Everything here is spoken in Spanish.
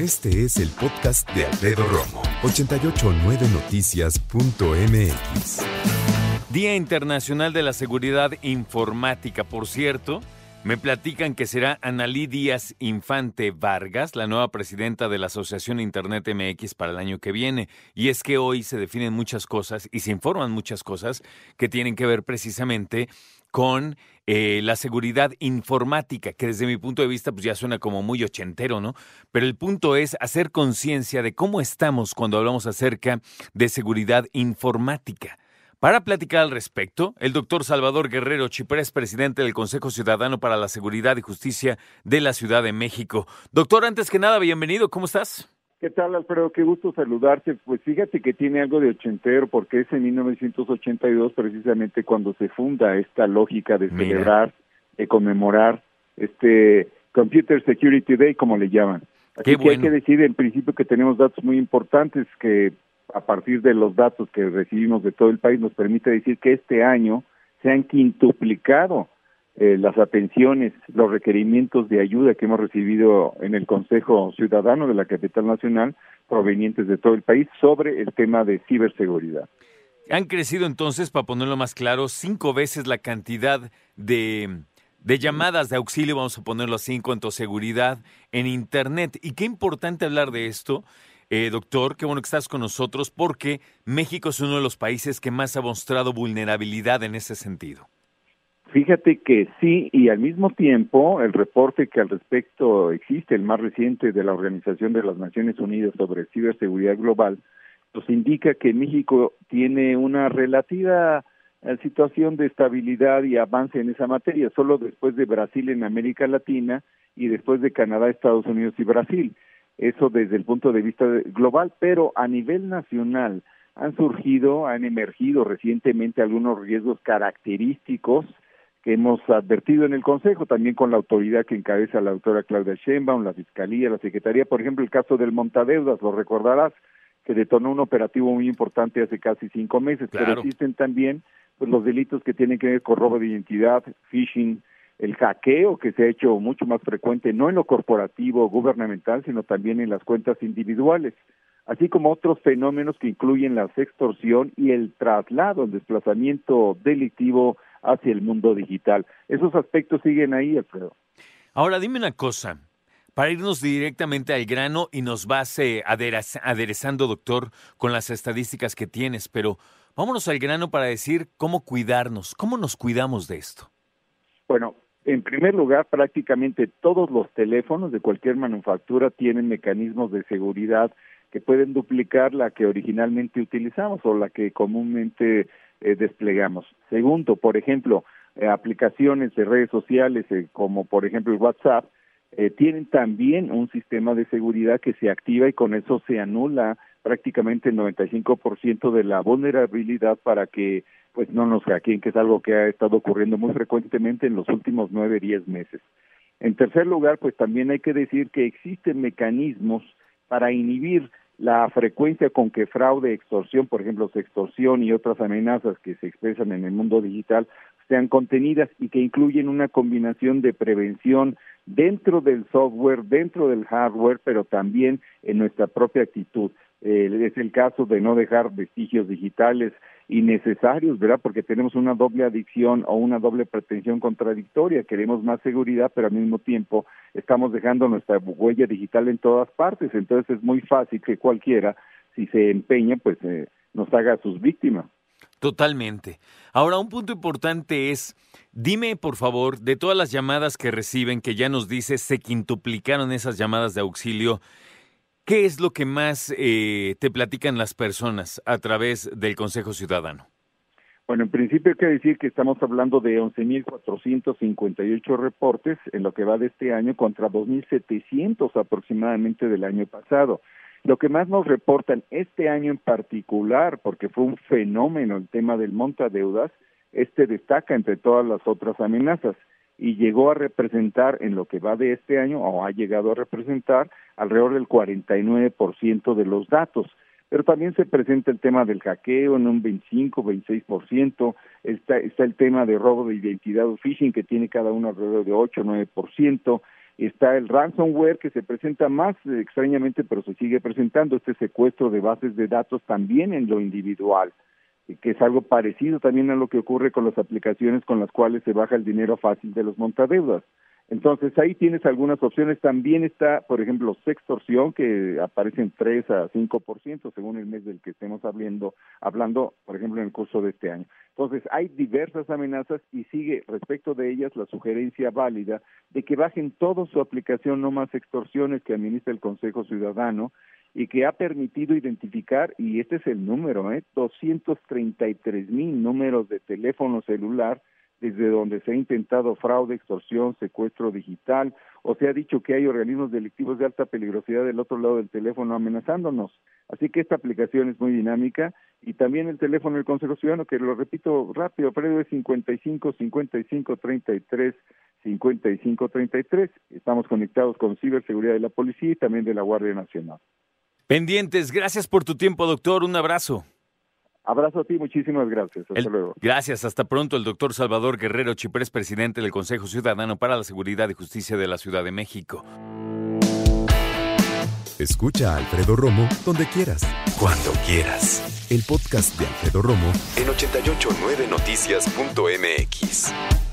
Este es el podcast de Alfredo Romo, 889noticias.mx. Día Internacional de la Seguridad Informática, por cierto. Me platican que será Analí Díaz Infante Vargas, la nueva presidenta de la Asociación Internet MX para el año que viene. Y es que hoy se definen muchas cosas y se informan muchas cosas que tienen que ver precisamente con eh, la seguridad informática, que desde mi punto de vista pues ya suena como muy ochentero, ¿no? Pero el punto es hacer conciencia de cómo estamos cuando hablamos acerca de seguridad informática. Para platicar al respecto, el doctor Salvador Guerrero Chiprés, presidente del Consejo Ciudadano para la Seguridad y Justicia de la Ciudad de México. Doctor, antes que nada, bienvenido, ¿cómo estás? ¿Qué tal, Alfredo? Qué gusto saludarte. Pues fíjate que tiene algo de ochentero, porque es en 1982 precisamente cuando se funda esta lógica de celebrar, de conmemorar este Computer Security Day, como le llaman. Así que hay que decir en principio que tenemos datos muy importantes que a partir de los datos que recibimos de todo el país, nos permite decir que este año se han quintuplicado eh, las atenciones, los requerimientos de ayuda que hemos recibido en el Consejo Ciudadano de la Capital Nacional, provenientes de todo el país, sobre el tema de ciberseguridad. Han crecido entonces, para ponerlo más claro, cinco veces la cantidad de, de llamadas de auxilio, vamos a ponerlo así, en cuanto a seguridad en Internet. Y qué importante hablar de esto, eh, doctor, qué bueno que estás con nosotros porque México es uno de los países que más ha mostrado vulnerabilidad en ese sentido. Fíjate que sí, y al mismo tiempo el reporte que al respecto existe, el más reciente de la Organización de las Naciones Unidas sobre ciberseguridad global, nos indica que México tiene una relativa eh, situación de estabilidad y avance en esa materia, solo después de Brasil en América Latina y después de Canadá, Estados Unidos y Brasil eso desde el punto de vista global, pero a nivel nacional han surgido, han emergido recientemente algunos riesgos característicos que hemos advertido en el Consejo, también con la autoridad que encabeza la doctora Claudia Sheinbaum, la Fiscalía, la Secretaría, por ejemplo, el caso del Montadeudas, lo recordarás, que detonó un operativo muy importante hace casi cinco meses, pero existen también pues, los delitos que tienen que ver con robo de identidad, phishing, el hackeo que se ha hecho mucho más frecuente, no en lo corporativo o gubernamental, sino también en las cuentas individuales, así como otros fenómenos que incluyen la extorsión y el traslado, el desplazamiento delictivo hacia el mundo digital. Esos aspectos siguen ahí, Alfredo. Ahora dime una cosa, para irnos directamente al grano y nos vas eh, aderezando, doctor, con las estadísticas que tienes, pero vámonos al grano para decir cómo cuidarnos, cómo nos cuidamos de esto. Bueno, en primer lugar, prácticamente todos los teléfonos de cualquier manufactura tienen mecanismos de seguridad que pueden duplicar la que originalmente utilizamos o la que comúnmente eh, desplegamos. Segundo, por ejemplo, eh, aplicaciones de redes sociales eh, como por ejemplo WhatsApp tienen también un sistema de seguridad que se activa y con eso se anula prácticamente el 95% de la vulnerabilidad para que pues no nos hackeen, que es algo que ha estado ocurriendo muy frecuentemente en los últimos nueve, diez meses. En tercer lugar, pues también hay que decir que existen mecanismos para inhibir la frecuencia con que fraude, extorsión, por ejemplo, extorsión y otras amenazas que se expresan en el mundo digital sean contenidas y que incluyen una combinación de prevención dentro del software, dentro del hardware, pero también en nuestra propia actitud. Eh, es el caso de no dejar vestigios digitales innecesarios, ¿verdad? Porque tenemos una doble adicción o una doble pretensión contradictoria. Queremos más seguridad, pero al mismo tiempo estamos dejando nuestra huella digital en todas partes. Entonces es muy fácil que cualquiera, si se empeña, pues eh, nos haga sus víctimas. Totalmente. Ahora, un punto importante es, dime por favor, de todas las llamadas que reciben, que ya nos dice se quintuplicaron esas llamadas de auxilio, ¿Qué es lo que más eh, te platican las personas a través del Consejo Ciudadano? Bueno, en principio hay que decir que estamos hablando de 11.458 reportes en lo que va de este año contra 2.700 aproximadamente del año pasado. Lo que más nos reportan este año en particular, porque fue un fenómeno el tema del montadeudas, este destaca entre todas las otras amenazas y llegó a representar en lo que va de este año o ha llegado a representar alrededor del 49% de los datos. Pero también se presenta el tema del hackeo en un 25, 26%, está, está el tema de robo de identidad o phishing que tiene cada uno alrededor de 8, 9%, Está el ransomware que se presenta más eh, extrañamente, pero se sigue presentando este secuestro de bases de datos también en lo individual, que es algo parecido también a lo que ocurre con las aplicaciones con las cuales se baja el dinero fácil de los montadeudas. Entonces ahí tienes algunas opciones. También está, por ejemplo, sextorsión, que aparece en 3 a 5% según el mes del que estemos hablando, hablando, por ejemplo, en el curso de este año. Entonces hay diversas amenazas y sigue respecto de ellas la sugerencia válida de que bajen toda su aplicación, no más extorsiones que administra el Consejo Ciudadano y que ha permitido identificar, y este es el número, ¿eh? 233 mil números de teléfono celular desde donde se ha intentado fraude, extorsión, secuestro digital, o se ha dicho que hay organismos delictivos de alta peligrosidad del otro lado del teléfono amenazándonos. Así que esta aplicación es muy dinámica y también el teléfono del Consejo Ciudadano, que lo repito rápido, pero es 55 55 33 55 33. Estamos conectados con ciberseguridad de la policía y también de la Guardia Nacional. Pendientes, gracias por tu tiempo, doctor. Un abrazo. Abrazo a ti, muchísimas gracias. Hasta luego. Gracias, hasta pronto. El doctor Salvador Guerrero Chiprés, presidente del Consejo Ciudadano para la Seguridad y Justicia de la Ciudad de México. Escucha a Alfredo Romo donde quieras. Cuando quieras. El podcast de Alfredo Romo en 889noticias.mx.